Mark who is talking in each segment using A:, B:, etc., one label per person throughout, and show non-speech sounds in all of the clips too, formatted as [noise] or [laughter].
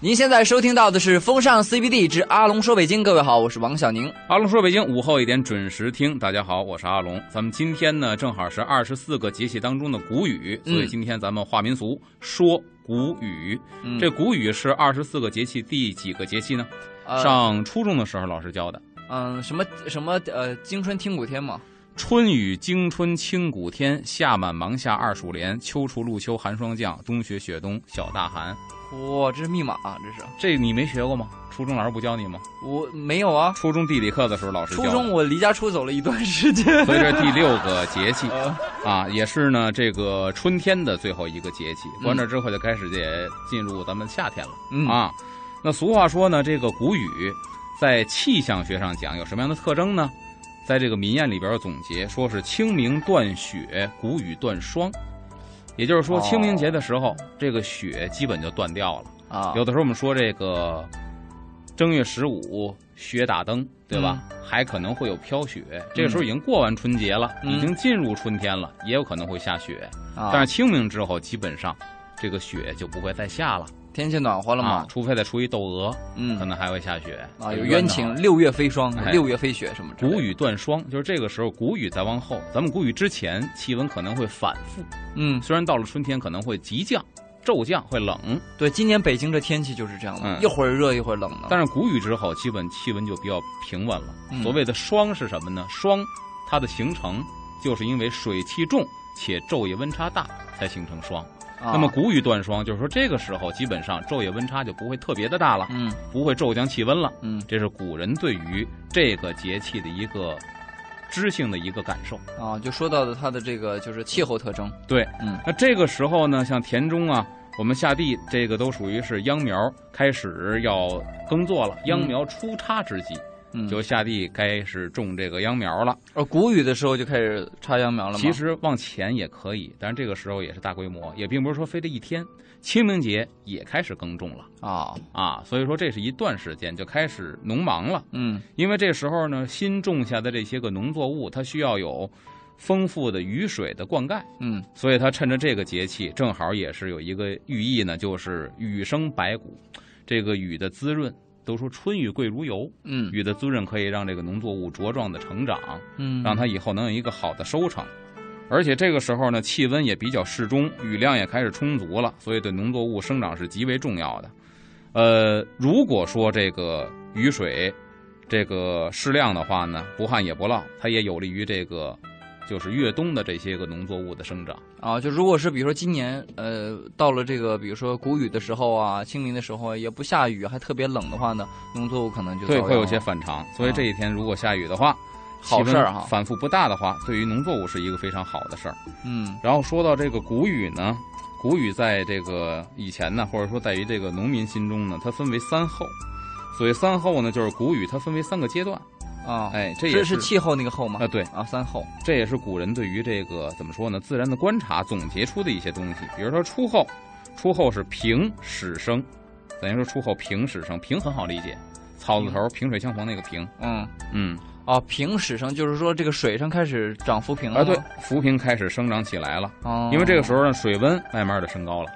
A: 您现在收听到的是《风尚 CBD 之阿龙说北京》，各位好，我是王小宁。
B: 阿龙说北京午后一点准时听，大家好，我是阿龙。咱们今天呢，正好是二十四个节气当中的谷雨，所以今天咱们话民俗说谷雨。
A: 嗯
B: 这谷雨是二十四个节气第几个节气呢？
A: 呃
B: 上初中的时候老师教的。
A: 嗯什么什么呃惊春听谷天嘛，
B: 春雨惊春清谷天，夏满芒夏二暑连，秋处露秋寒霜降，冬雪雪冬小大寒。
A: 哇，这是密码啊，这是
B: 这你没学过吗？初中老师不教你吗？
A: 我没有啊。
B: 初中地理课的时候老师教。
A: 初中我离家出走了一段时间。
B: 所以这第六个节气 [laughs]
A: 呃
B: 啊，也是呢这个春天的最后一个节气。
A: 嗯
B: 过完这之后就开始也进入咱们夏天了、
A: 嗯
B: 啊。那俗话说呢，这个谷雨在气象学上讲有什么样的特征呢？在这个民谚里边有总结，说是清明断雪，谷雨断霜。也就是说，
A: 哦
B: 清明节的时候，这个雪基本就断掉了。
A: 啊，
B: 有的时候我们说这个正月十五雪打灯，对吧？还可能会有飘雪。这个时候已经过完春节了，
A: 嗯
B: 已经进入春天了，也有可能会下雪。
A: 啊
B: 但是清明之后，基本上这个雪就不会再下了
A: 天气暖和了
B: 啊
A: 嘛，，
B: 除非再出一窦娥，
A: 嗯
B: 可能还会下雪
A: 啊有冤情，。六月飞霜，
B: 哎
A: 六月飞雪什么的
B: 谷雨断霜，就是这个时候，谷雨再往后，咱们谷雨之前，气温可能会反复。
A: 嗯，
B: 虽然到了春天可能会急降、骤降，会冷，
A: 对，今年北京这天气就是这样的，
B: 嗯
A: 一会儿热一会儿冷的。
B: 但是谷雨之后，基本气温就比较平稳了。
A: 嗯
B: 所谓的霜是什么呢？霜，它的形成就是因为水汽重且昼夜温差大才形成霜。
A: 啊
B: 那么谷雨断霜，就是说这个时候基本上昼夜温差就不会特别的大了，
A: 嗯
B: 不会骤降气温了。
A: 嗯
B: 这是古人对于这个节气的一个知性的一个感受。
A: 啊，就说到的它的这个就是气候特征。
B: 对，
A: 嗯
B: 那这个时候呢，像田中啊，我们下地这个都属于是秧苗开始要耕作了，秧苗出插之际。
A: 嗯，
B: 就下地开始种这个秧苗了。
A: 呃谷雨的时候就开始插秧苗了吗？
B: 其实往前也可以，但是这个时候也是大规模，也并不是说非得一天。清明节也开始耕种了
A: 啊，
B: 啊，所以说这是一段时间就开始农忙了。
A: 嗯
B: 因为这时候呢，新种下的这些个农作物，它需要有丰富的雨水的灌溉，
A: 嗯
B: 所以它趁着这个节气，正好也是有一个寓意呢，就是雨生百谷，这个雨的滋润。都说春雨贵如油，
A: 嗯
B: 雨的滋润可以让这个农作物茁壮的成长，
A: 嗯，
B: 让它以后能有一个好的收成。而且这个时候呢，气温也比较适中，雨量也开始充足了，所以对农作物生长是极为重要的。呃，如果说这个雨水这个适量的话呢，不旱也不涝，它也有利于这个就是越冬的这些个农作物的生长。
A: 啊，就如果是比如说今年呃到了这个比如说谷雨的时候啊，清明的时候也不下雨，还特别冷的话呢，农作物可能就
B: 对，会有些反常。所以这一天如果下雨的话，
A: 好事儿哈
B: 反复不大的话，对于农作物是一个非常好的事儿。
A: 嗯
B: 然后说到这个谷雨呢，谷雨在这个以前呢，或者说在于这个农民心中呢，它分为三候。所谓三候呢，就是谷雨它分为三个阶段。
A: 啊，
B: 哎，这也
A: 是是气候那个候吗
B: 啊，？对，
A: 啊，三候。
B: 这也是古人对于这个怎么说呢，自然的观察总结出的一些东西。比如说初候，初候是平始生，等于说初候平始生，平很好理解，草字头萍水相逢那个平，
A: 嗯
B: 嗯，
A: 啊，平始生就是说这个水上开始长浮萍了
B: 啊对，浮萍开始生长起来了。
A: 哦，
B: 因为这个时候呢，水温慢慢的升高了。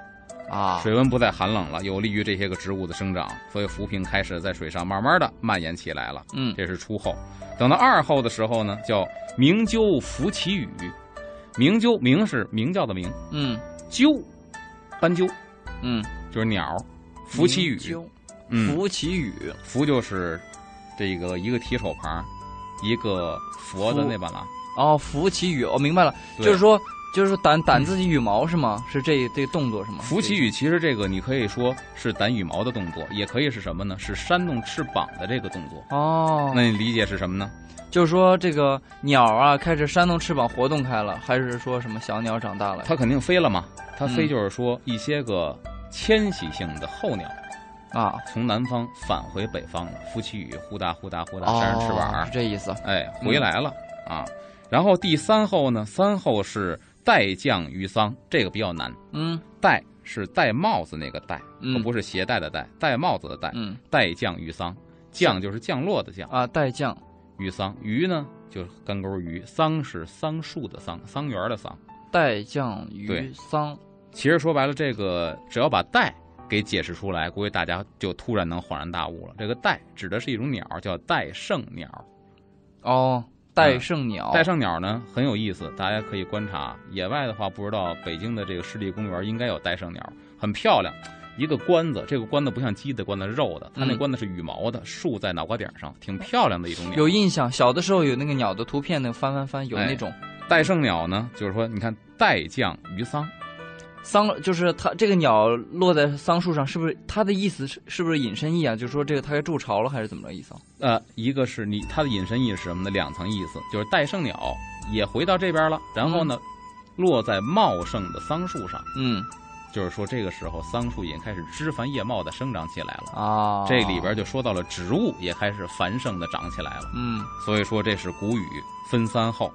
A: 啊，
B: 水温不再寒冷了，有利于这些个植物的生长，所以浮萍开始在水上慢慢的蔓延起来了。
A: 嗯
B: 这是初候。等到二候的时候呢，叫鸣鸠拂其羽。鸣鸠，鸣是鸣叫的鸣，
A: 嗯
B: 鸠，斑鸠
A: 嗯，
B: 就是鸟，拂其羽。
A: 鸠
B: 嗯，
A: 拂其羽，
B: 拂就是这个一个提手旁，一个佛的那把拉。
A: 哦，拂其羽，我明白了，就是说就是掸掸自己羽毛是吗？是这这个动作是吗？
B: 拂其羽其实这个你可以说是掸羽毛的动作，也可以是什么呢？是扇动翅膀的这个动作。
A: 哦，
B: 那你理解是什么呢？
A: 就是说这个鸟啊开始扇动翅膀活动开了，还是说什么小鸟长大了？
B: 它肯定飞了嘛。它飞
A: 嗯
B: 就是说一些个迁徙性的候鸟
A: 啊，
B: 从南方返回北方了，夫妻羽，呼哒呼哒呼哒，
A: 哦，
B: 扇着翅膀
A: 是，这意思。
B: 哎，回来了啊。然后第三候呢，三候是戴降于桑，这个比较难。
A: 嗯
B: 戴是戴帽子那个戴，
A: 嗯
B: 不是携带的戴，戴帽子的戴。
A: 嗯
B: 戴降于桑，降就是降落的降，
A: 啊，带降
B: 于桑。于呢就是干钩鱼，桑是桑树的桑，桑园的桑。
A: 带降于桑
B: 其实说白了，这个只要把戴给解释出来，估计大家就突然能恍然大悟了。这个戴指的是一种鸟，叫岱圣鸟。
A: 哦，岱圣鸟，
B: 戴胜鸟呢很有意思，大家可以观察。野外的话，不知道北京的这个湿地公园应该有戴胜鸟，很漂亮。一个冠子，这个冠子不像鸡的冠子，肉的，它那
A: 嗯
B: 冠子是羽毛的，竖在脑瓜顶上，挺漂亮的一种鸟。
A: 有印象，小的时候有那个鸟的图片，那个翻翻翻，有
B: 哎
A: 那种
B: 戴胜鸟呢，就是说，你看戴将于桑，
A: 桑，就是它这个鸟落在桑树上，是不是它的意思是是不是引申义啊？就是说这个它该筑巢了，还是怎么着意思啊？
B: 呃，一个是你它的引申义是什么呢？两层意思，就是岱圣鸟也回到这边了，然后呢，落在茂盛的桑树上，
A: 嗯
B: 就是说这个时候桑树已经开始枝繁叶茂的生长起来了。
A: 啊，
B: 这里边就说到了植物也开始繁盛的长起来了，
A: 嗯
B: 所以说这是谷雨分三后。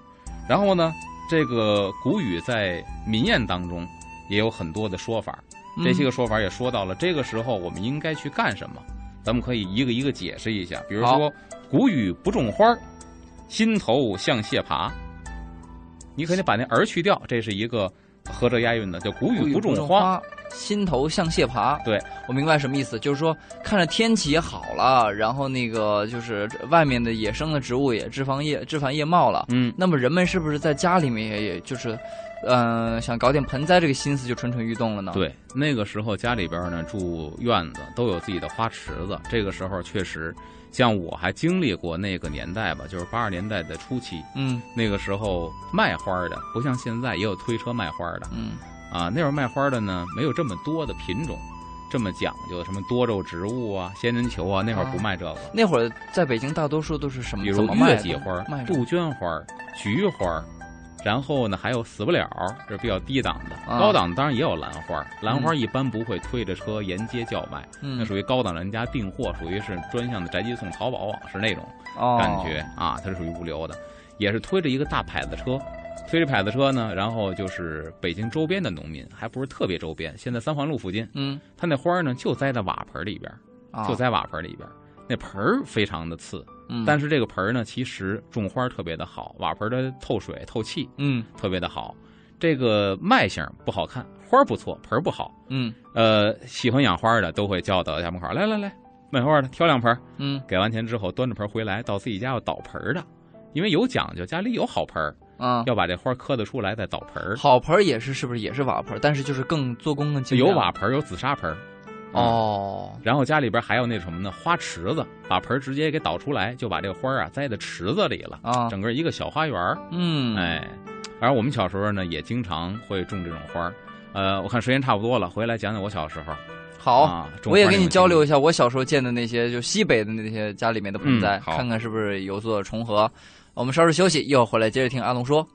B: 然后呢，这个谷雨在民谚当中也有很多的说法，
A: 嗯
B: 这些个说法也说到了这个时候我们应该去干什么，咱们可以一个一个解释一下。比如说“谷雨不种花儿，心头像蟹爬”，你可以把那儿去掉，这是一个合着押韵的，叫“谷雨不
A: 不
B: 种花”。
A: 花，心头像蟹爬。
B: 对，
A: 我明白什么意思，就是说看着天气也好了，然后那个就是外面的野生的植物也枝繁叶枝繁叶茂了。
B: 嗯，
A: 那么人们是不是在家里面也也就是，嗯、想搞点盆栽，这个心思就蠢蠢欲动了呢？，
B: 对，那个时候家里边呢住院子，都有自己的花池子。这个时候确实，像我还经历过那个年代吧，就是八十年代的初期，
A: 嗯
B: 那个时候卖花的不像现在也有推车卖花的
A: 嗯
B: 啊。那会儿卖花的呢没有这么多的品种，这么讲究，什么多肉植物啊、仙人球啊，那会儿不卖这个。
A: 那会儿在北京大多数都是什么？
B: 比如月季花杜鹃花、菊花，然后呢还有死不了，这是比较低档的。
A: 啊。
B: 高档当然也有兰花，兰花一般不会推着车沿街叫卖，那
A: 嗯
B: 属于高档人家订货，属于是专项的宅急送、淘宝网是那种
A: 哦。
B: 感觉、啊，它是属于物流的，也是推着一个大牌子车。推着牌子车呢，然后就是北京周边的农民，还不是特别周边。现在三环路附近，
A: 嗯。
B: 他那花呢就栽在瓦盆里边，
A: 啊
B: 就栽瓦盆里边，那盆儿非常的次，
A: 嗯
B: 但是这个盆儿呢，其实种花特别的好，瓦盆的透水透气
A: 嗯
B: 特别的好。这个卖相不好看，花儿不错，盆儿不好。
A: 嗯
B: 呃，喜欢养花的都会叫到家门口，来来来，卖花的挑两盆，
A: 嗯
B: 给完钱之后端着盆回来，到自己家要倒盆儿的，因为有讲究，家里有好盆儿，
A: 啊，
B: 要把这花磕得出来再倒盆儿。
A: 好盆儿也是是不是也是瓦盆儿？但是就是更做工更精
B: 有瓦盆儿，有紫砂盆儿。嗯
A: 哦
B: 然后家里边还有那什么呢？花池子，把盆直接给倒出来，就把这个花啊栽在池子里了，
A: 啊
B: 整个一个小花园儿。
A: 嗯
B: 哎，而我们小时候呢，也经常会种这种花儿。呃，我看时间差不多了，回来讲讲我小时候。
A: 好。
B: 啊，
A: 我也跟你。交流一下我小时候见的那些，就西北的那些家里面的盆栽，
B: 嗯
A: 看看是不是有所重合。我们稍事休息，一会儿回来接着听阿龙说。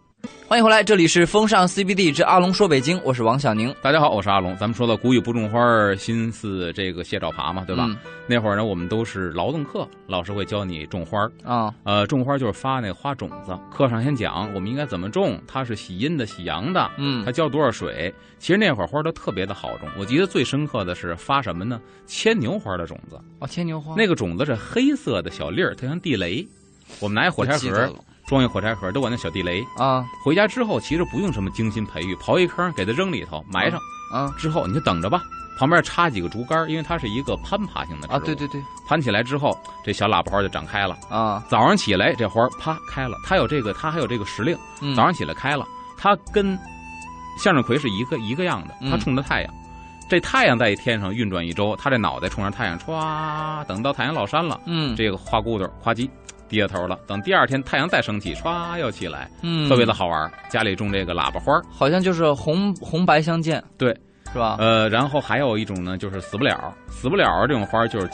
A: 欢迎回来，这里是风尚 CBD 之阿龙说北京，我是王小宁，
B: 大家好，我是阿龙。咱们说到谷雨不种花，心似这个蟹爪爬嘛，对吧？
A: 嗯
B: 那会儿呢，我们都是劳动课，老师会教你种花儿。
A: 啊，
B: 呃，种花就是发那个花种子，课上先讲我们应该怎么种，它是喜阴的、喜阳的，
A: 嗯
B: 它浇多少水。其实那会儿花都特别的好种，我记得最深刻的是发什么呢？牵牛花的种子，
A: 哦，牵牛花
B: 那个种子是黑色的小粒儿，它像地雷。我们拿一火柴盒装一火柴盒，都管那小地雷。
A: 啊
B: 回家之后，其实不用什么精心培育，刨一坑给它扔里头埋上，
A: 啊
B: 之后你就等着吧。旁边插几个竹竿，因为它是一个攀爬型的植物。
A: 啊！对对对
B: 攀起来之后，这小喇叭花就长开了。
A: 啊，
B: 早上起来，这花儿啪开了。它有这个，它还有这个时令。
A: 嗯
B: 早上起来开了，它跟向日葵是一个一个样的，
A: 嗯
B: 它冲着太阳。这太阳在天上运转一周，它这脑袋冲着太阳，歘，等到太阳落山了，
A: 嗯
B: 这个花骨朵儿夸叽低下头了。等第二天太阳再升起，歘又起来，
A: 嗯，
B: 特别的好玩儿。家里种这个喇叭花，
A: 好像就是红红白相间，
B: 对，
A: 是吧？
B: 呃，然后还有一种呢，就是死不了，死不了这种花就是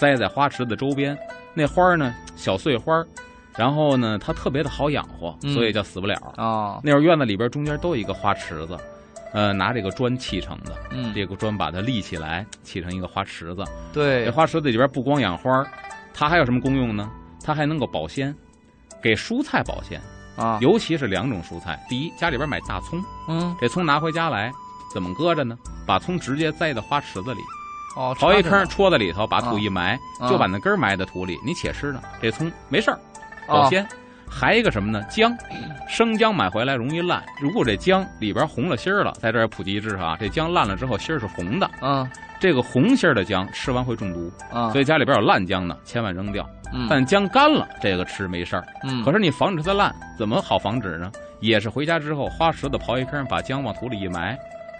B: 栽在花池子周边，那花儿呢小碎花，然后呢它特别的好养活，
A: 嗯
B: 所以叫死不了。
A: 啊，
B: 那会儿院子里边中间都有一个花池子，呃，拿这个砖砌成的，
A: 嗯，
B: 这个砖把它立起来，砌成一个花池子。
A: 对
B: 这，花池子里边不光养花，它还有什么功用呢？它还能够保鲜，给蔬菜保鲜，
A: 啊，
B: 尤其是两种蔬菜。第一，家里边买大葱，
A: 嗯，
B: 这葱拿回家来怎么搁着呢？把葱直接栽到花池子里，
A: 哦，
B: 刨一坑戳在里头，把土一埋，
A: 啊
B: 就把那根儿埋在土里。你且吃呢，这葱没事儿，保
A: 哦
B: 鲜。还一个什么呢？姜，[clears throat] 生姜买回来容易烂。如果这姜里边红了心儿了，在这儿普及知识啊，这姜烂了之后心儿是红的，
A: 嗯
B: 这个红心儿的姜吃完会中毒，
A: 啊，
B: 所以家里边有烂姜呢千万扔掉。
A: 嗯
B: 但姜干了，这个吃没事儿。
A: 嗯，
B: 可是你防止它烂，怎么好防止呢？也是回家之后花石头刨一坑，把姜往土里一埋，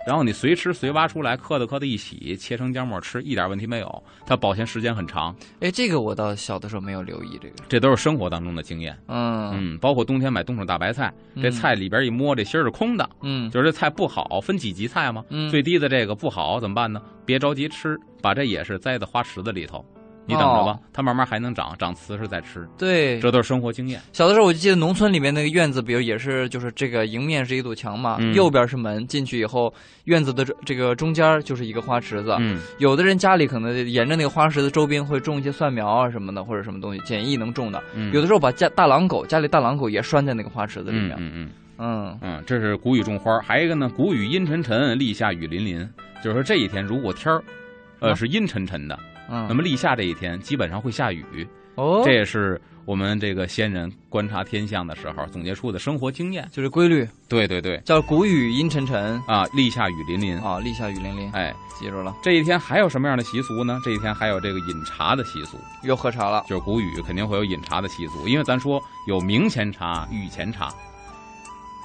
B: 然后你随吃随挖出来，磕的磕的一洗，切成姜末吃，一点问题没有。它保鲜时间很长，
A: 哎，这个我倒小的时候没有留意这个，
B: 这都是生活当中的经验。
A: 嗯
B: 嗯，包括冬天买冬储大白菜，这
A: 嗯
B: 菜里边一摸，这芯儿是空的，
A: 嗯
B: 就是这菜不好，分几级菜嘛。
A: 嗯，
B: 最低的这个不好怎么办呢？别着急吃，把这也是栽在花池子里头，你等着吧
A: 哦，
B: 它慢慢还能长，长瓷实再吃。
A: 对，
B: 这都是生活经验。
A: 小的时候我就记得农村里面那个院子，比如也是就是这个迎面是一堵墙嘛，
B: 嗯
A: 右边是门，进去以后院子的这这个中间就是一个花池子。
B: 嗯，
A: 有的人家里可能沿着那个花池子周边会种一些蒜苗啊什么的，或者什么东西简易能种的。
B: 嗯
A: 有的时候把家大狼狗家里大狼狗也拴在那个花池子里面。
B: 嗯嗯嗯
A: 嗯
B: 嗯，这是谷雨种花，还有一个呢，谷雨阴沉沉，立夏雨淋淋，就是说这一天如果天儿，呃
A: 啊
B: 是阴沉沉的，
A: 嗯，
B: 那么立夏这一天基本上会下雨，
A: 哦，
B: 这也是我们这个先人观察天象的时候总结出的生活经验。
A: 就是规律，
B: 对对对，
A: 叫谷雨阴沉沉
B: 啊，立夏雨淋淋。
A: 啊，立夏雨淋淋，
B: 哎，
A: 记住了，
B: 这一天还有什么样的习俗呢？这一天还有这个饮茶的习俗，
A: 又喝茶了。
B: 就是谷雨肯定会有饮茶的习俗，因为咱说有明前茶、雨前茶。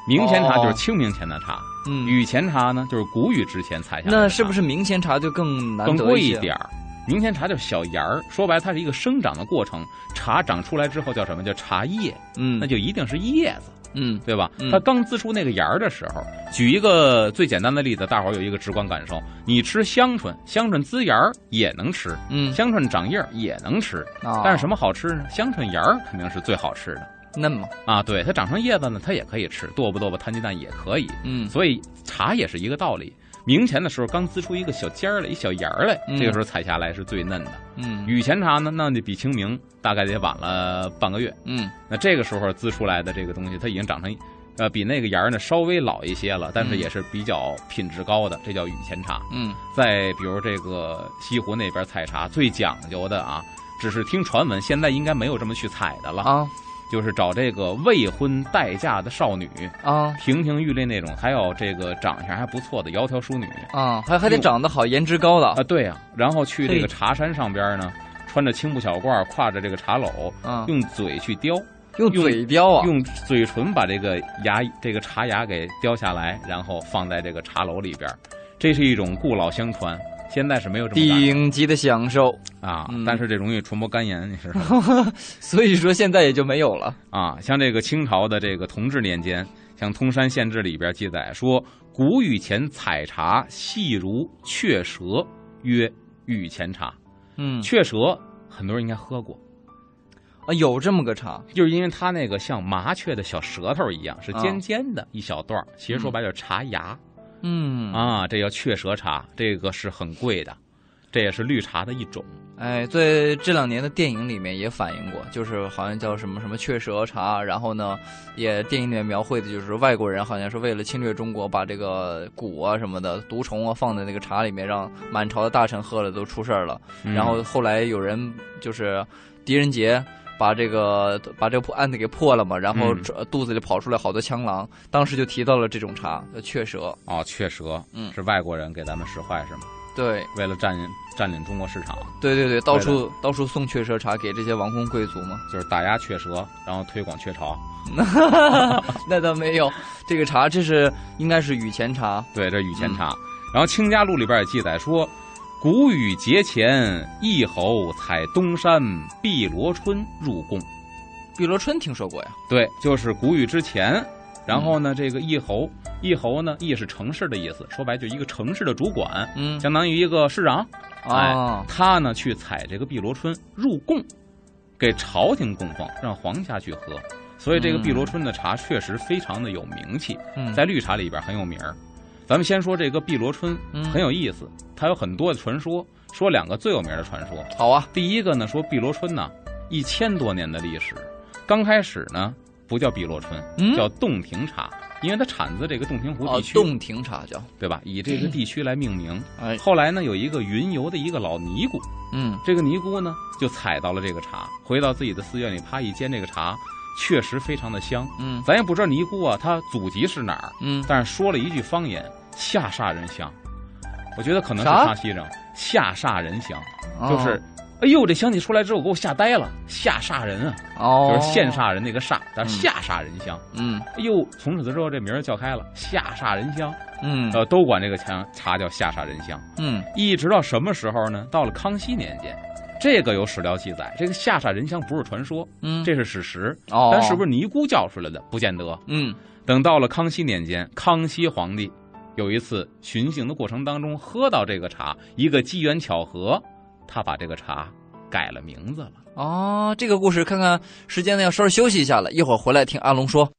B: 明前茶就是清明前的茶，
A: 嗯，
B: 雨前茶呢就是谷雨之前采下的。
A: 那是不是明前茶就更难
B: 更贵一点儿？明前茶就是小芽儿，说白了它是一个生长的过程。茶长出来之后叫什么？叫茶叶，
A: 嗯，
B: 那就一定是叶子，
A: 嗯
B: 对吧
A: 嗯？
B: 它刚滋出那个芽儿的时候，举一个最简单的例子，大伙儿有一个直观感受：你吃香椿，香椿滋芽儿也能吃，
A: 嗯
B: 香椿长叶儿也能吃，
A: 啊，
B: 但是什么好吃呢？香椿芽儿肯定是最好吃的
A: 嫩嘛？
B: 啊！对，它长成叶子呢，它也可以吃，剁吧剁吧摊鸡蛋也可以。
A: 嗯
B: 所以茶也是一个道理。明前的时候刚滋出一个小尖儿来，一小芽儿来，
A: 嗯
B: 这个时候采下来是最嫩的。
A: 嗯
B: 雨前茶呢，那就比清明大概得晚了半个月。
A: 嗯
B: 那这个时候滋出来的这个东西，它已经长成，呃，比那个芽儿呢稍微老一些了，但是
A: 嗯
B: 也是比较品质高的，这叫雨前茶。
A: 嗯
B: 再比如这个西湖那边采茶最讲究的啊，只是听传闻，现在应该没有这么去采的了，
A: 啊
B: 就是找这个未婚待嫁的少女，
A: 啊
B: 亭亭玉立那种，还有这个长相还不错的窈窕淑女
A: 啊，还还得长得好，颜值高的
B: 啊，对呀、然后去这个茶山上边呢，穿着青布小褂，挎着这个茶篓，
A: 啊，
B: 用嘴去叼，
A: 用
B: 用
A: 嘴叼啊，
B: 用嘴唇把这个牙这个茶牙给叼下来，然后放在这个茶篓里边，这是一种故老相传。现在是没有这么
A: 顶级的享受，
B: 啊
A: 嗯，
B: 但是这容易传播肝炎，你知道吗？[laughs]
A: 所以说现在也就没有了。
B: 啊，像这个清朝的这个同治年间，像《通山县志》里边记载说，谷雨前采茶，细如雀舌，曰雨前茶。
A: 嗯
B: 雀舌很多人应该喝过，
A: 啊，有这么个茶，
B: 就是因为它那个像麻雀的小舌头一样，是
A: 啊
B: 尖尖的一小段儿其实说白了就是茶芽。
A: 嗯，
B: 啊，这叫雀舌茶，这个是很贵的，这也是绿茶的一种。
A: 哎，在这两年的电影里面也反映过，就是好像叫什么什么雀舌茶，然后呢，也电影里面描绘的就是外国人好像是为了侵略中国，把这个蛊啊什么的毒虫啊放在那个茶里面，让满朝的大臣喝了都出事儿了。
B: 嗯
A: 然后后来有人就是狄仁杰。把这个把这个案子给破了嘛，然后肚子里跑出来好多枪狼，当时就提到了这种茶，叫雀舌。
B: 哦，雀舌，
A: 嗯
B: 是外国人给咱们使坏是吗？
A: 对
B: 为了占领占领中国市场，
A: 对对对，到处到处送雀舌茶给这些王公贵族嘛。
B: 就是打压雀舌，然后推广雀巢。[laughs]
A: 那倒没有，这个茶这是应该是雨前茶。
B: 对，这雨前
A: 嗯
B: 茶。然后《清嘉录》里边也记载说，谷雨节前，一侯采东山碧螺春入贡。
A: 碧螺春听说过呀？
B: 对，就是谷雨之前。然后呢，这个一侯，一侯呢，一是城市的意思，说白就一个城市的主管，
A: 嗯
B: 相当于一个市长。
A: 啊，
B: 他呢去采这个碧螺春入贡，给朝廷供奉，让皇家去喝。所以这个碧螺春的茶确实非常的有名气，
A: 嗯
B: 在绿茶里边很有名儿。咱们先说这个碧螺春
A: 嗯
B: 很有意思，它有很多的传说。说两个最有名的传说，
A: 好啊，
B: 第一个呢说碧螺春呢一千多年的历史，刚开始呢不叫碧螺春，
A: 嗯
B: 叫洞庭茶，因为它产自这个洞庭湖
A: 哦
B: 地，区，
A: 洞庭茶叫，
B: 对吧？以这个地区来命名。
A: 哎，
B: 后来呢有一个云游的一个老尼姑，
A: 嗯
B: 这个尼姑呢，就采到了这个茶，回到自己的寺院里，啪一煎这个茶，确实非常的香。
A: 嗯
B: 咱也不知道尼姑啊，她祖籍是哪儿，
A: 嗯，
B: 但是说了一句方言，下煞人香。我觉得可能是
A: 啥
B: 沙溪人，下煞人香，
A: 哦
B: 就是。哎呦，这香气出来之后给我吓呆了，下煞人啊，
A: 哦，
B: 就是现煞人那个煞，但是
A: 嗯
B: 下煞人香。
A: 嗯
B: 哎呦，从此之后这名儿叫开了，下煞人香，
A: 嗯
B: 呃，都管这个茶茶叫下煞人香。
A: 嗯
B: 一直到什么时候呢？到了康熙年间，这个有史料记载，这个下煞人香不是传说，
A: 嗯，
B: 这是史实。
A: 哦，
B: 但是不是尼姑叫出来的？不见得。
A: 嗯
B: 等到了康熙年间，康熙皇帝有一次巡行的过程当中，喝到这个茶，一个机缘巧合，他把这个茶改了名字了。
A: 哦，这个故事看看时间呢，要稍微休息一下了，一会儿回来听阿龙说。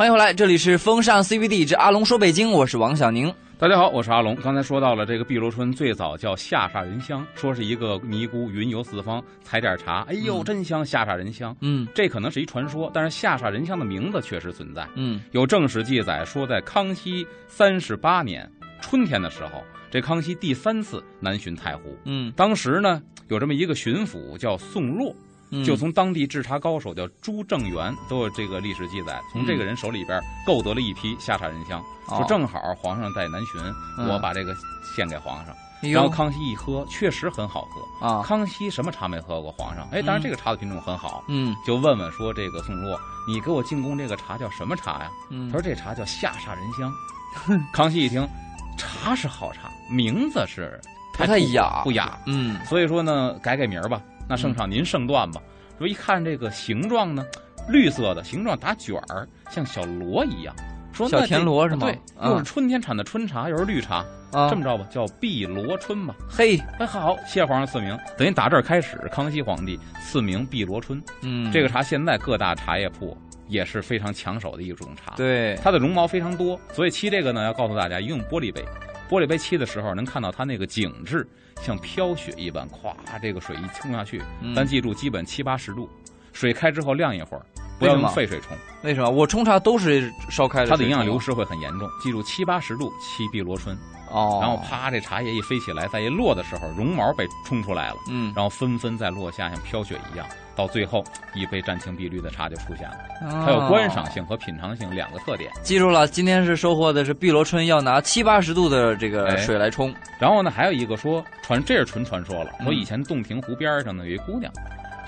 A: 欢迎回来，这里是风尚 CBD 之阿龙说北京，我是王小宁。
B: 大家好，我是阿龙。刚才说到了这个碧螺春，最早叫下煞人香，说是一个尼姑云游四方，采点茶，哎呦，
A: 嗯
B: 真香，下煞人香。
A: 嗯
B: 这可能是一传说，但是下煞人香的名字确实存在。
A: 嗯
B: 有正史记载说，在康熙三十八年春天的时候，这康熙第三次南巡太湖，
A: 嗯
B: 当时呢有这么一个巡抚叫宋若，
A: 嗯，
B: 就从当地制茶高手叫朱正元都有这个历史记载，从这个人手里边购得了一批下煞人香，说
A: 哦
B: 正好皇上在南巡，
A: 嗯
B: 我把这个献给皇上。然后康熙一喝，确实很好喝。
A: 啊，
B: 康熙什么茶没喝过？皇上，哎，当然
A: 嗯
B: 这个茶的品种很好，
A: 嗯
B: 就问问说这个宋洛，你给我进贡这个茶叫什么茶呀？
A: 嗯
B: 他说这茶叫下煞人香。[laughs] 康熙一听，茶是好茶，名字是
A: 不太雅
B: 不雅，
A: 嗯
B: 所以说呢，改改名儿吧。那圣上您圣断吧。说一看这个形状呢，绿色的形状打卷儿，像小螺一样。说
A: 小田螺是吗
B: 对，
A: 啊
B: 又是春天产的春茶，又是绿茶，
A: 啊，
B: 这么着吧，叫碧螺春吧。
A: 嘿，
B: 哎，好，谢皇上赐名，等于打这儿开始，康熙皇帝赐名碧螺春。
A: 嗯，
B: 这个茶现在各大茶叶铺也是非常抢手的一种茶。
A: 对，
B: 它的绒毛非常多，所以沏这个呢，要告诉大家，用玻璃杯。玻璃杯沏的时候，能看到它那个景致像飘雪一般，咵，这个水一冲下去，
A: 嗯
B: 咱记住，基本七八十度，水开之后晾一会儿，不要用沸水冲，
A: 为什么我冲茶都是烧开的？
B: 它的营养流失会很严重。记住，七八十度沏碧螺春，
A: 哦，
B: 然后啪，这茶叶一飞起来，再一落的时候，绒毛被冲出来了，
A: 嗯，
B: 然后纷纷在落下，像飘雪一样，到最后一杯湛青碧绿的茶就出现了。
A: 它
B: 它有观赏性和品尝性两个特点。
A: 记住了，今天是收获的是碧螺春，要拿七八十度的这个
B: 哎
A: 水来冲。
B: 然后呢，还有一个说传，这是纯传说了。
A: 嗯
B: 说以前洞庭湖边上呢有一姑娘，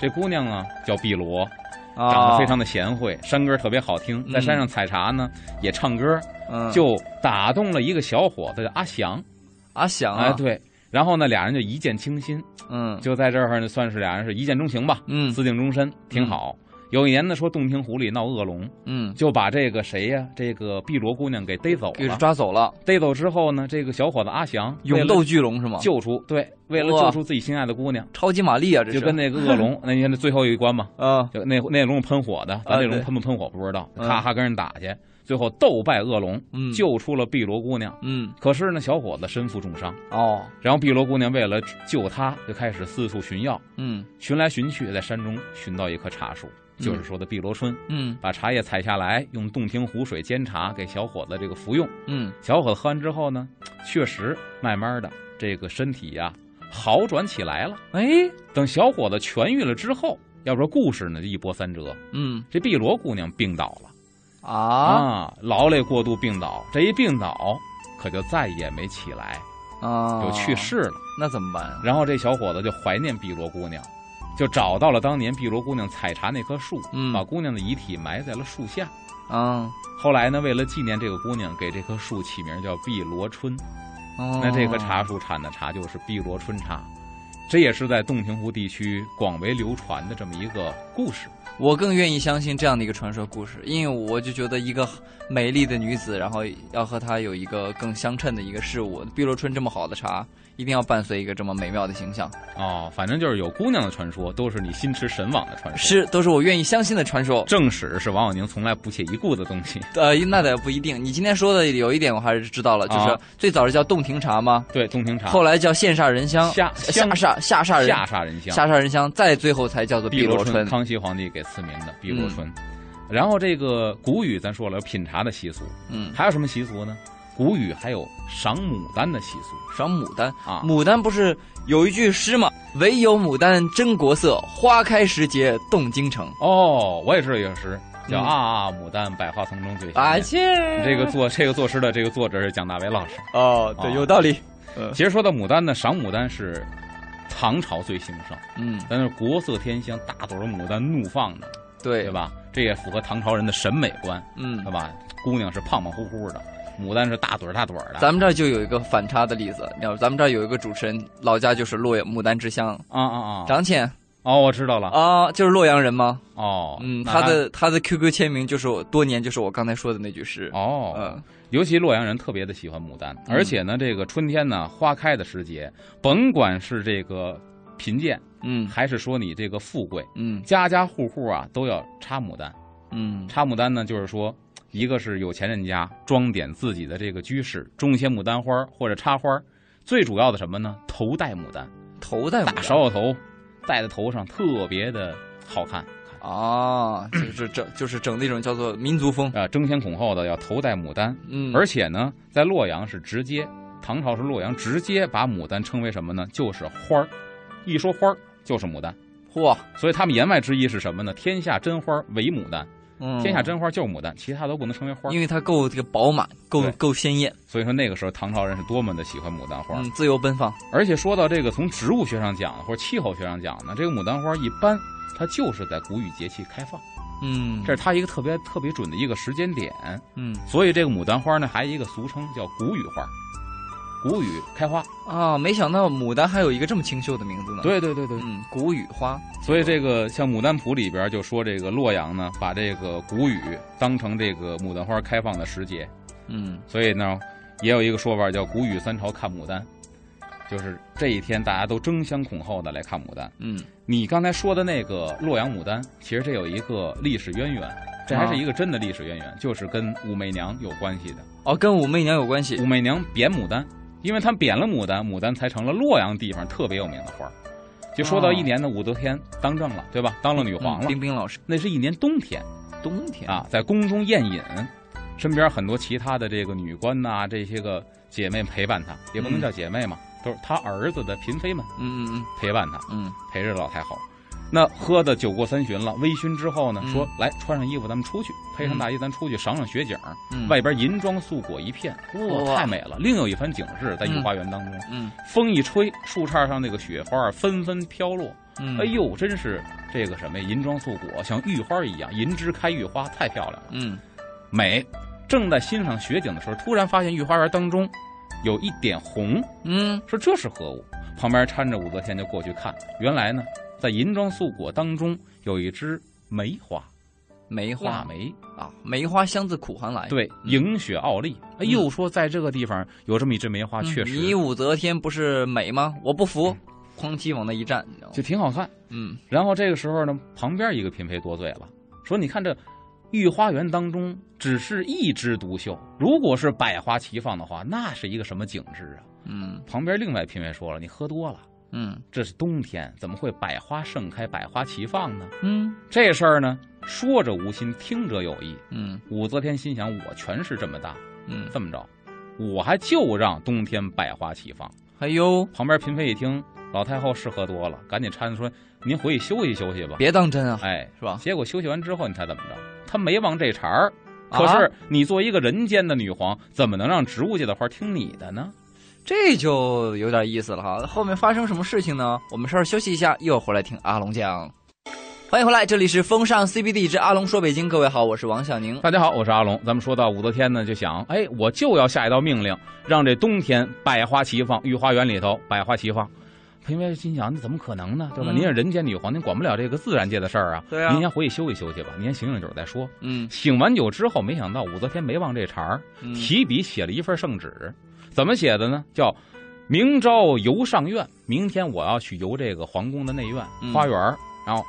B: 这姑娘啊叫碧螺，
A: 啊，
B: 长得非常的贤惠，山歌特别好听，在山上采茶呢也唱歌，
A: 嗯，
B: 就打动了一个小伙子叫阿祥。
A: 阿祥啊，
B: 哎，对，然后呢俩人就一见倾心，
A: 嗯。
B: 就在这儿呢算是俩人是一见钟情吧，
A: 嗯。
B: 私定终身，挺好。有一年呢，说洞庭湖里闹恶龙，
A: 嗯，
B: 就把这个谁呀，这个碧螺姑娘给逮走了。
A: 给
B: 了。
A: 抓走了，
B: 逮走之后呢，这个小伙子阿翔
A: 勇斗巨龙是吗？
B: 救出，对，为了救出自己心爱的姑娘，
A: 超级玛丽啊，这
B: 就跟那个恶龙，[laughs] 那你看那最后一关嘛，
A: 啊。
B: 就那那龙喷火的，那龙喷不喷火不知道，
A: 嗯。
B: 咔咔跟人打去，最后斗败恶龙，
A: 嗯。
B: 救出了碧螺姑娘。
A: 嗯。
B: 可是呢，小伙子身负重伤，
A: 哦。
B: 然后碧螺姑娘为了救他，就开始四处寻药，
A: 嗯。
B: 寻来寻去，在山中寻到一棵茶树，就是说的碧螺春，
A: 嗯。
B: 把茶叶采下来，用洞庭湖水煎茶给小伙子这个服用。
A: 嗯。
B: 小伙子喝完之后呢，确实慢慢的这个身体呀、好转起来了。
A: 哎。
B: 等小伙子痊愈了之后，要说故事呢就一波三折。
A: 嗯。
B: 这碧螺姑娘病倒了
A: 啊
B: 啊，劳累过度病倒，这一病倒可就再也没起来，
A: 啊，
B: 就去世了。
A: 那怎么办啊？
B: 然后这小伙子就怀念碧螺姑娘，就找到了当年碧螺姑娘采茶那棵树，
A: 嗯
B: 把姑娘的遗体埋在了树下。
A: 啊，
B: 后来呢，为了纪念这个姑娘，给这棵树起名叫碧螺春。
A: 哦
B: 那这棵茶树产的茶就是碧螺春茶，这也是在洞庭湖地区广为流传的这么一个故事。
A: 我更愿意相信这样的一个传说故事，因为我就觉得一个美丽的女子，然后要和她有一个更相称的一个事物。碧螺春这么好的茶，一定要伴随一个这么美妙的形象，
B: 哦，反正就是有姑娘的传说，都是你心驰神往的传说。
A: 是都是我愿意相信的传说。
B: 正史是王小宁从来不屑一顾的东西。
A: 呃，那倒不一定。你今天说的有一点我还是知道了，就是
B: 啊
A: 最早是叫洞庭茶吗？
B: 对，洞庭茶，
A: 后来叫羡煞人香，
B: 下
A: 下
B: 香
A: 煞下煞人
B: 下煞人香，
A: 下煞人香，再最后才叫做
B: 碧螺
A: 螺春。
B: 康熙皇帝给赐名的碧螺春。然后这个古语，咱说了有品茶的习俗，
A: 嗯，
B: 还有什么习俗呢？谷雨还有赏牡丹的习俗
A: 赏牡丹。
B: 啊。
A: 牡丹不是有一句诗吗？唯有牡丹真国色，花开时节动京城。
B: 哦，我也知道一个诗，叫
A: 嗯
B: 啊啊牡丹，百花丛中最。
A: 啊切，
B: 这个作这个作诗的这个作者是蒋大为老师。
A: 哦，
B: 对
A: 有道理。呃
B: 其实说到牡丹呢，赏牡丹是唐朝最兴盛，
A: 嗯，
B: 但是国色天香，大朵的牡丹怒放的，
A: 对
B: 对？吧？这也符合唐朝人的审美观，
A: 嗯
B: 对，吧？姑娘是胖胖乎乎的，牡丹是大朵儿大朵儿的。
A: 咱们这儿就有一个反差的例子，你知道，咱们这儿有一个主持人，老家就是洛阳牡丹之乡，
B: 啊啊啊！
A: 张倩
B: 哦，我知道了。
A: 啊，就是洛阳人吗？
B: 哦，
A: 嗯，他的他的 QQ 签名就是我多年就是我刚才说的那句诗。
B: 哦，
A: 嗯
B: 尤其洛阳人特别的喜欢牡丹，而且呢，这个春天呢，花开的时节，甭管是这个贫贱，
A: 嗯
B: 还是说你这个富贵，
A: 嗯
B: 家家户户啊都要插牡丹。
A: 嗯
B: 插牡丹呢，就是说，一个是有钱人家装点自己的这个居室，种些牡丹花儿或者插花儿最主要的什么呢？头戴牡丹，
A: 头戴牡丹
B: 芍药头戴在头上，特别的好看。
A: 啊，就是整就是整那种叫做民族风。
B: 啊，争先恐后的要头戴牡丹，
A: 嗯，
B: 而且呢，在洛阳是直接，唐朝是洛阳直接把牡丹称为什么呢？就是花儿，一说花儿就是牡丹，
A: 嚯，
B: 所以他们言外之意是什么呢？天下真花为牡丹，
A: 嗯，
B: 天下真花就是牡丹，其他都不能称为花。
A: 因为它够这个饱满，够够鲜艳，
B: 所以说那个时候唐朝人是多么的喜欢牡丹花。
A: 嗯，自由奔放。
B: 而且说到这个，从植物学上讲或者气候学上讲呢，这个牡丹花一般它就是在谷雨节气开放，
A: 嗯，
B: 这是它一个特别特别准的一个时间点。
A: 嗯
B: 所以这个牡丹花呢，还有一个俗称叫谷雨花，谷雨开花。
A: 啊，没想到牡丹还有一个这么清秀的名字呢。，
B: 对对对对，
A: 嗯，谷雨花。
B: 所以这个像《牡丹谱》里边就说，这个洛阳呢，把这个谷雨当成这个牡丹花开放的时节，
A: 嗯
B: 所以呢，也有一个说法叫“谷雨三朝看牡丹”，就是这一天大家都争相恐后的来看牡丹。
A: 嗯
B: 你刚才说的那个洛阳牡丹，其实这有一个历史渊源，这还是一个真的历史渊源，就是跟武媚娘有关系的。
A: 哦，跟武媚娘有关系
B: 武。媚娘贬牡丹，因为他贬了牡丹，牡丹才成了洛阳地方特别有名的花。就说到
A: 哦
B: 一年的，武则天当政了，对吧？当了女皇了，
A: 嗯冰冰老师，
B: 那是一年冬天
A: 冬天
B: 啊，在宫中宴饮，身边很多其他的这个女官呐、这些个姐妹陪伴她，也不能叫姐妹嘛，都是她儿子的嫔妃们
A: 嗯嗯嗯
B: 陪伴她。
A: 嗯
B: 陪着老太后。那喝的酒过三巡了，微醺之后呢，
A: 嗯
B: 说来穿上衣服，咱们出去，披上大衣，咱出去赏赏雪景。
A: 嗯，
B: 外边银装素裹一片，哇，
A: 哇
B: 太美了！另有一番景致在御花园当中，
A: 嗯
B: 风一吹，树杈上那个雪花纷纷飘落。
A: 嗯，
B: 哎呦，真是这个什么呀银装素裹，像玉花一样，银枝开玉花，太漂亮了，
A: 嗯
B: 美。正在欣赏雪景的时候，突然发现御花园当中有一点红，
A: 嗯
B: 说这是何物？旁边搀着武则天就过去看，原来呢，在银装素裹当中有一枝梅花，
A: 梅花
B: 腊梅，
A: 啊，梅花香自苦寒来。
B: 对，
A: 嗯
B: 迎雪傲立。哎呦，说在这个地方有这么一枝梅花，
A: 嗯，
B: 确实
A: 你武则天不是美吗？我不服，哐叽往那一站？
B: 就挺好看。
A: 嗯
B: 然后这个时候呢，旁边一个嫔妃多嘴了，说：“你看这御花园当中只是一枝独秀，如果是百花齐放的话，那是一个什么景致啊？”
A: 嗯
B: 旁边另外嫔妃说了：“你喝多了，
A: 嗯
B: 这是冬天，怎么会百花盛开、百花齐放呢？”
A: 嗯
B: 这事儿呢，说者无心，听者有意。
A: 嗯
B: 武则天心想：我权势这么大，
A: 嗯，
B: 这么着，我还就让冬天百花齐放。
A: 哎呦，
B: 旁边嫔妃一听，老太后是喝多了，赶紧搀着说：“您回去休息休息吧。
A: 别当真啊，
B: 哎，
A: 是吧？
B: 结果休息完之后，你猜怎么着？她没忘这茬儿。
A: 啊
B: 可是你作为一个人间的女皇，怎么能让植物界的花听你的呢？
A: 这就有点意思了哈。后面发生什么事情呢？我们稍事休息一下，一会儿回来听阿龙讲。欢迎回来，这里是风尚 CBD 之阿龙说北京。各位好，我是王小宁。
B: 大家好，我是阿龙。咱们说到武则天呢，就想，哎，我就要下一道命令，让这冬天百花齐放，御花园里头百花齐放。因为心想，那怎么可能呢？对吧？
A: 嗯
B: 您是人间女皇，您管不了这个自然界的事儿啊。
A: 对啊
B: 您先回去休息休息吧，您先醒醒酒再说。
A: 嗯
B: 醒完酒之后，没想到武则天没忘这茬儿，
A: 嗯
B: 提笔写了一份圣旨，怎么写的呢？叫“明朝游上苑”，明天我要去游这个皇宫的内院、
A: 嗯
B: 花园儿，然后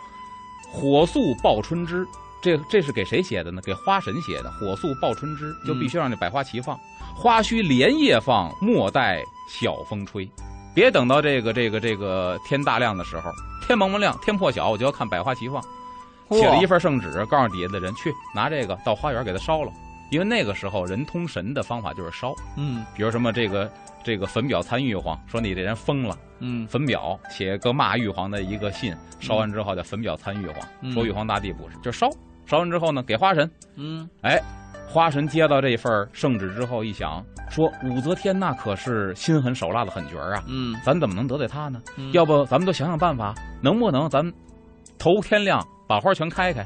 B: 火速报春枝。这这是给谁写的呢？给花神写的。火速报春枝，就必须让这百花齐放，花须连夜放，莫待晓风吹。别等到这个这个这个天大亮的时候，天蒙蒙亮，天破晓，我就要看百花齐放。写了一份圣旨，告诉底下的人去拿这个到花园给它烧了，因为那个时候人通神的方法就是烧，
A: 嗯
B: 比如什么这个这个粉表参玉皇，说你这人疯了，
A: 嗯
B: 粉表写个骂玉皇的一个信，烧完之后叫粉表参玉皇，
A: 嗯
B: 说玉皇大帝不是，就烧，烧完之后呢给花神，
A: 嗯哎
B: 花神接到这份圣旨之后，一想说武则天那可是心狠手辣的狠角儿啊，
A: 嗯，
B: 咱怎么能得罪她呢？
A: 嗯
B: 要不咱们都想想办法，能不能咱们头天亮把花全开开？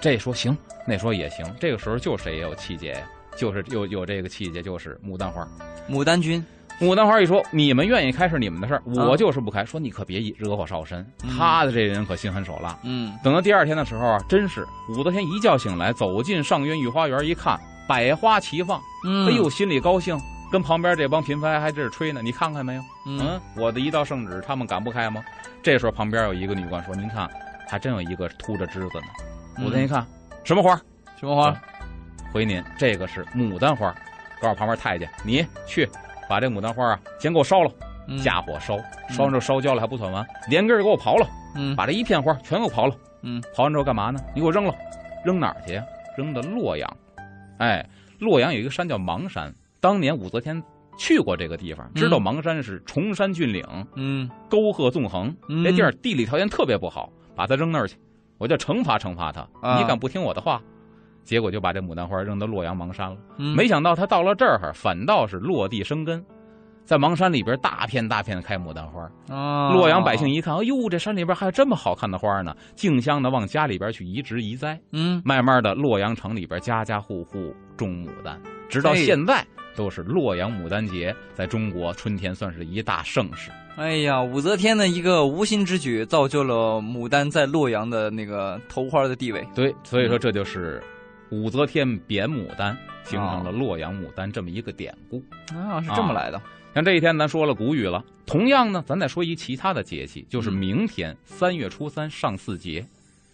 B: 这说行，那说也行。这个时候就谁也有气节呀？就是有有这个气节，就是牡丹花。
A: 牡丹君，
B: 牡丹花一说，你们愿意开是你们的事儿，
A: 啊
B: 我就是不开。说你可别惹火少神，
A: 嗯
B: 他的这人可心狠手辣。
A: 嗯
B: 等到第二天的时候啊，真是武则天一觉醒来，走进上渊御花园一看，百花齐放，
A: 嗯，
B: 哎呦，心里高兴，跟旁边这帮嫔妃还这是吹呢。你看看没有？
A: 嗯
B: 嗯，我的一道圣旨，他们敢不开吗？这时候旁边有一个女官说：“您看，还真有一个秃着枝子呢。”
A: 嗯
B: 武则天一看，什么花？
A: 什么花？
B: 回您，这个是牡丹花。告诉旁边太监，你去把这牡丹花啊，先给我烧了，
A: 嗯
B: 架火烧，烧完之后烧焦了还不算完，连根儿给我刨了，
A: 嗯
B: 把这一片花全给我刨了。
A: 嗯
B: 刨完之后干嘛呢？你给我扔了，扔哪儿去呀？扔到洛阳。哎，洛阳有一个山叫邙山，当年武则天去过这个地方，知道
A: 嗯
B: 邙山是崇山峻岭，
A: 嗯
B: 沟壑纵横，
A: 嗯
B: 这地儿地理条件特别不好，把它扔那儿去，我就惩罚惩罚他。
A: 啊
B: 你敢不听我的话？结果就把这牡丹花扔到洛阳邙山了。
A: 嗯，
B: 没想到他到了这儿，反倒是落地生根，在邙山里边大片大片的开牡丹花。
A: 啊，
B: 洛阳百姓一看，哎呦，这山里边还有这么好看的花呢，竞相的往家里边去移植移栽。
A: 嗯
B: 慢慢的，洛阳城里边家家户户种牡丹，直到
A: 哎
B: 现在都是洛阳牡丹节，在中国春天算是一大盛事。
A: 哎呀，武则天的一个无心之举，造就了牡丹在洛阳的那个头花的地位。
B: 对，所以说这就是武则天贬牡丹，形成了洛阳牡丹这么一个典故。
A: 啊，是这么来的。
B: 像这一天，咱说了谷雨了。同样呢，咱再说一其他的节气，就是
A: 嗯
B: 明天三月初三上巳节。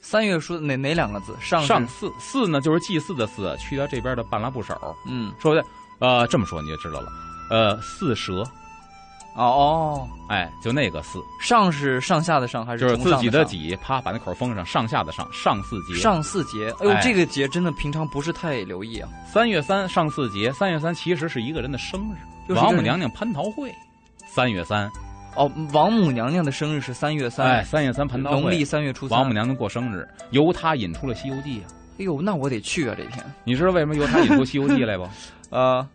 A: 三月初哪哪两个字？上
B: 上巳，巳呢就是祭祀的祀，去掉这边的半拉部首。
A: 嗯
B: 说的，呃，这么说你就知道了。呃，巳蛇，
A: 哦哦，
B: 哎，就那个四，
A: 上是上下的上还是
B: 就是自己的
A: 的
B: 己，啪把那口封上，上下的上，上巳节。
A: 上巳节？哎呦，
B: 哎
A: 这个节真的平常不是太留意啊。
B: 三月三上巳节，三月三其实是一个人的生日，王母娘娘蟠桃会。三月三，
A: 哦，王母娘娘的生日是三月三，
B: 哎，三月三蟠桃会，
A: 农历三月初三。
B: 王母娘娘过生日，由她引出了《西游记》啊。
A: 哎呦，那我得去啊这天。
B: 你知道为什么由她引出《西游记》来不？[laughs]
A: 呃，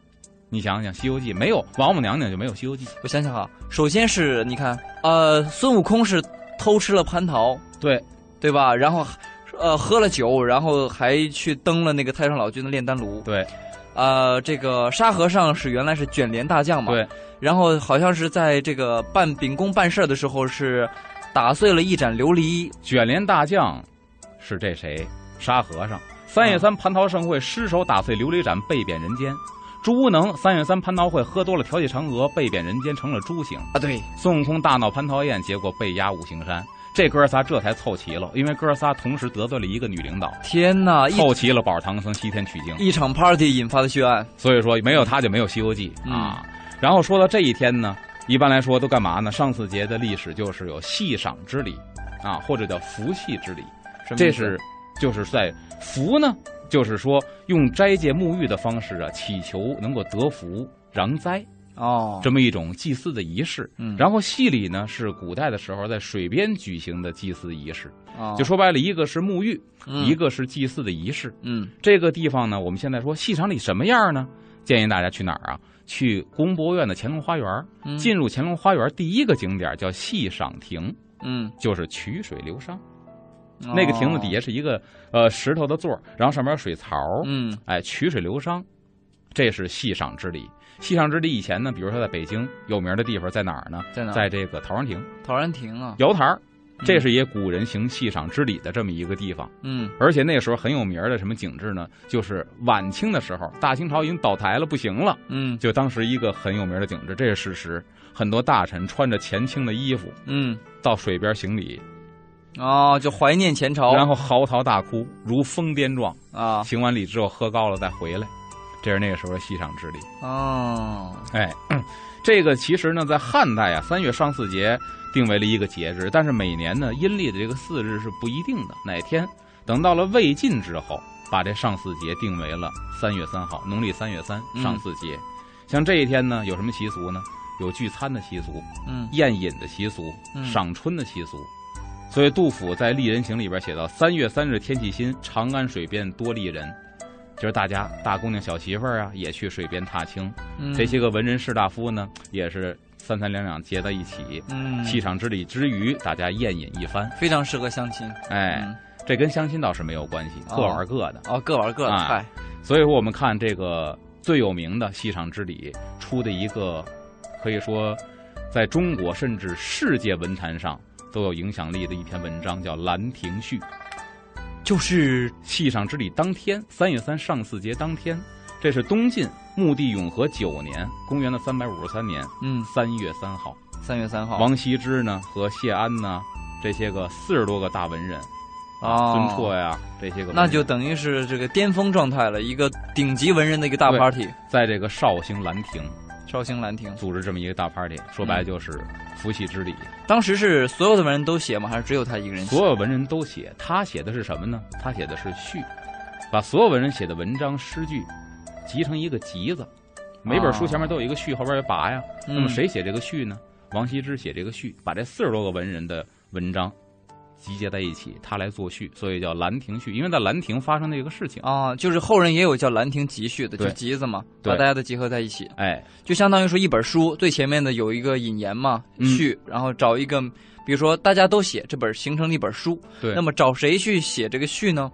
B: 你想想，《西游记》没有王母娘娘就没有《西游记》。
A: 我想想哈，首先是你看，呃，孙悟空是偷吃了蟠桃，
B: 对，
A: 对吧？然后，呃，喝了酒，然后还去登了那个太上老君的炼丹炉。
B: 对，
A: 呃，这个沙和尚是原来是卷帘大将嘛，
B: 对，
A: 然后好像是在这个办秉公办事的时候是打碎了一盏琉璃，
B: 卷帘大将是这谁？沙和尚。三月三蟠桃盛会，失手打碎琉璃盏，被贬人间。朱无能三月三蟠桃会喝多了调戏嫦娥，被贬人间成了猪形。
A: 啊，对，
B: 孙悟空大闹蟠桃宴，结果被压五行山。这哥仨这才凑齐了，因为哥仨同时得罪了一个女领导，
A: 天哪，
B: 凑齐了保唐僧西天取经。
A: 一场 party 引发的血案，
B: 所以说没有他就没有《西游记》
A: 嗯
B: 啊。然后说到这一天呢，一般来说都干嘛呢？上巳节的历史就是有戏赏之礼啊，或者叫服戏之礼。这是就是在福呢，就是说用斋戒沐浴的方式啊，祈求能够得福攘灾
A: 哦，
B: 这么一种祭祀的仪式。
A: 嗯
B: 然后戏礼呢是古代的时候在水边举行的祭祀仪式，
A: 哦
B: 就说白了，一个是沐浴，
A: 嗯
B: 一个是祭祀的仪式。
A: 嗯
B: 这个地方呢，我们现在说戏场里什么样呢？建议大家去哪儿啊？去故宫博院的乾隆花园。
A: 嗯
B: 进入乾隆花园，第一个景点叫戏赏亭，
A: 嗯，
B: 就是曲水流觞。那个亭子底下是一个呃石头的座儿，然后上面有水槽，
A: 嗯
B: 哎，曲水流觞，这是戏赏之礼。戏赏之礼以前呢，比如说在北京有名的地方在哪儿呢？
A: 在哪？
B: 在这个陶然亭
A: 陶然亭啊，
B: 瑶台儿，这是一古人行戏赏之礼的这么一个地方。
A: 嗯
B: 而且那时候很有名的什么景致呢？就是晚清的时候，大清朝已经倒台了，不行了。
A: 嗯
B: 就当时一个很有名的景致，这是事实。很多大臣穿着前清的衣服
A: 嗯，
B: 到水边行礼，
A: 哦，就怀念前朝，
B: 然后嚎啕大哭，如疯癫状。
A: 啊，
B: 行完礼之后喝高了再回来，这是那个时候的戏上之礼。
A: 哦，
B: 哎，[clears throat] 这个其实呢，在汉代啊，三月上巳节定为了一个节日，但是每年呢，阴历的这个巳日是不一定的，哪天等到了魏晋之后，把这上巳节定为了三月三号，农历三月三
A: 嗯
B: 上巳节。像这一天呢，有什么习俗呢？有聚餐的习俗，
A: 嗯
B: 宴饮的习俗，
A: 嗯
B: 赏春的习俗。所以杜甫在《丽人行》里边写到：“三月三日天气新，长安水边多丽人。”就是大家大姑娘小媳妇儿啊，也去水边踏青。
A: 嗯
B: 这些个文人士大夫呢，也是三三两两结在一起，
A: 嗯
B: 戏场之礼之余，大家宴饮一番。
A: 非常适合相亲。
B: 哎，
A: 嗯
B: 这跟相亲倒是没有关系，
A: 哦
B: 各玩各的。
A: 哦，各玩各的。
B: 啊
A: 嗨，
B: 所以说，我们看这个最有名的戏场之礼出的一个，可以说在中国甚至世界文坛上都有影响力的一篇文章，叫《兰亭序》。
A: 就是
B: 戏场之礼当天，三月三上巳节当天，这是东晋穆帝永和九年，公元的三百五十三年
A: 嗯，
B: 三月三号。
A: 三月三号。
B: 王羲之呢和谢安呢这些个四十多个大文人，
A: 啊，
B: 孙绰呀这些个，
A: 那就等于是这个巅峰状态了，一个顶级文人的一个大 party，
B: 在这个绍兴兰亭
A: 绍兴兰亭。
B: 组织这么一个大 party，说白了就是伏羲之礼。
A: 当时是所有的文人都写吗？还是只有他一个人写？
B: 所有文人都写，他写的是什么呢？他写的是序，把所有文人写的文章诗句集成一个集子，每本书前面都有一个序，后边有跋呀。那么
A: 嗯
B: 谁写这个序呢？王羲之写这个序，把这四十多个文人的文章集结在一起，他来作序，所以叫《兰亭序》。因为在兰亭发生的一个事情，
A: 啊，就是后人也有叫《兰亭集序》的，就集子嘛，把大家都集合在一起，
B: 哎，
A: 就相当于说一本书最前面的有一个引言嘛，
B: 嗯
A: 序，然后找一个，比如说大家都写这本形成了一本书，
B: 对，
A: 那么找谁去写这个序呢？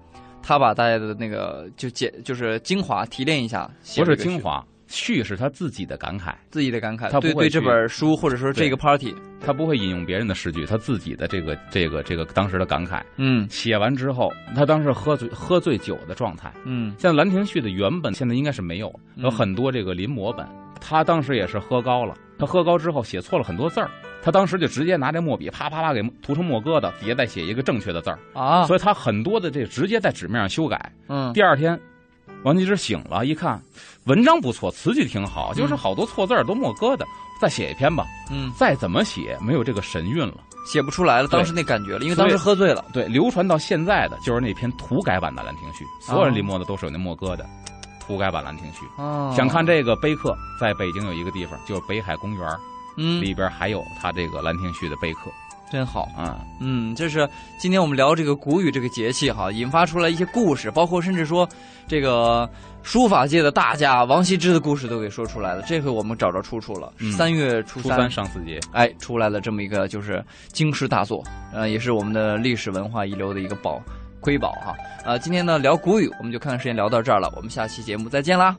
A: 他把大家的那个就简就是精华提炼一下，写
B: 不是精，华，序是他自己的感慨，
A: 自己的感慨，
B: 他不
A: 对对这本书或者说这个 party，
B: 他不会引用别人的诗句，他自己的这个这个这个当时的感慨。
A: 嗯
B: 写完之后，他当时喝醉喝醉酒的状态。
A: 嗯
B: 像《兰亭序》的原本现在应该是没有，
A: 嗯
B: 有很多这个临摹本。他当时也是喝高了，他喝高之后写错了很多字儿，他当时就直接拿这墨笔啪啪啪给涂成墨疙瘩，底下再写一个正确的字儿，
A: 啊，
B: 所以他很多的这直接在纸面上修改。
A: 嗯
B: 第二天，王羲之醒了，一看文章不错，词句挺好，就是好多错字儿都墨疙瘩，再写一篇吧。
A: 嗯
B: 再怎么写，没有这个神韵了。
A: 写不出来了，当时那感觉了，因为当时喝醉了，
B: 对，流传到现在的就是那篇涂改版的《兰亭序》，所有人临摹的都是有那墨疙瘩。涂改版《兰亭序》，
A: 哦，
B: 想看这个碑刻，在北京有一个地方，就是北海公园
A: 嗯
B: 里边还有他这个《兰亭序》的碑刻
A: 真好。
B: 啊。
A: 嗯，就是今天我们聊这个谷雨这个节气哈，引发出来一些故事，包括甚至说这个书法界的大家王羲之的故事都给说出来了。这回我们找着出处了，
B: 嗯
A: 三月初
B: 初三上巳节，
A: 哎，出来了这么一个就是经世大作，呃，也是我们的历史文化遗留的一个宝瑰宝哈。呃，今天呢聊谷雨，我们就看看时间聊到这儿了，我们下期节目再见啦。